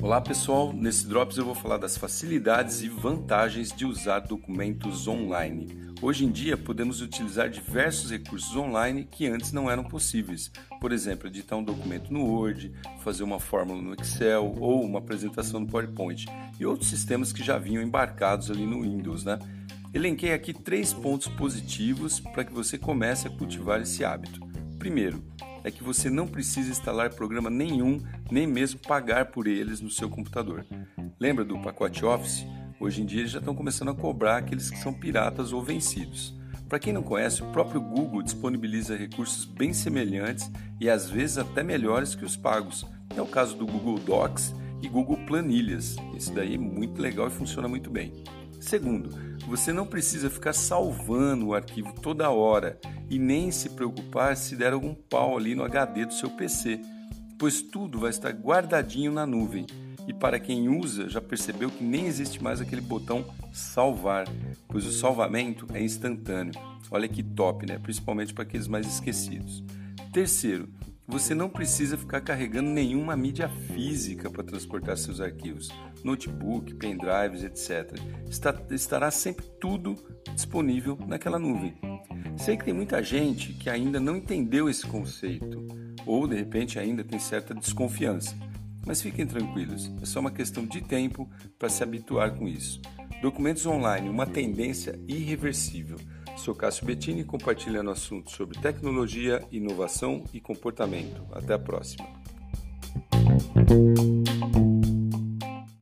Olá pessoal, nesse Drops eu vou falar das facilidades e vantagens de usar documentos online. Hoje em dia podemos utilizar diversos recursos online que antes não eram possíveis. Por exemplo, editar um documento no Word, fazer uma fórmula no Excel ou uma apresentação no PowerPoint e outros sistemas que já vinham embarcados ali no Windows, né? Elenquei aqui três pontos positivos para que você comece a cultivar esse hábito. Primeiro, é que você não precisa instalar programa nenhum, nem mesmo pagar por eles no seu computador. Lembra do pacote Office? Hoje em dia eles já estão começando a cobrar aqueles que são piratas ou vencidos. Para quem não conhece, o próprio Google disponibiliza recursos bem semelhantes e às vezes até melhores que os pagos. É o caso do Google Docs e Google Planilhas. Esse daí é muito legal e funciona muito bem. Segundo, você não precisa ficar salvando o arquivo toda hora e nem se preocupar se der algum pau ali no HD do seu PC, pois tudo vai estar guardadinho na nuvem. E para quem usa, já percebeu que nem existe mais aquele botão salvar, pois o salvamento é instantâneo. Olha que top, né? Principalmente para aqueles mais esquecidos. Terceiro, você não precisa ficar carregando nenhuma mídia física para transportar seus arquivos, notebook, pendrives, etc. Está, estará sempre tudo disponível naquela nuvem. Sei que tem muita gente que ainda não entendeu esse conceito, ou de repente ainda tem certa desconfiança. Mas fiquem tranquilos, é só uma questão de tempo para se habituar com isso. Documentos online, uma tendência irreversível. Sou Cássio Bettini compartilhando assuntos sobre tecnologia, inovação e comportamento. Até a próxima.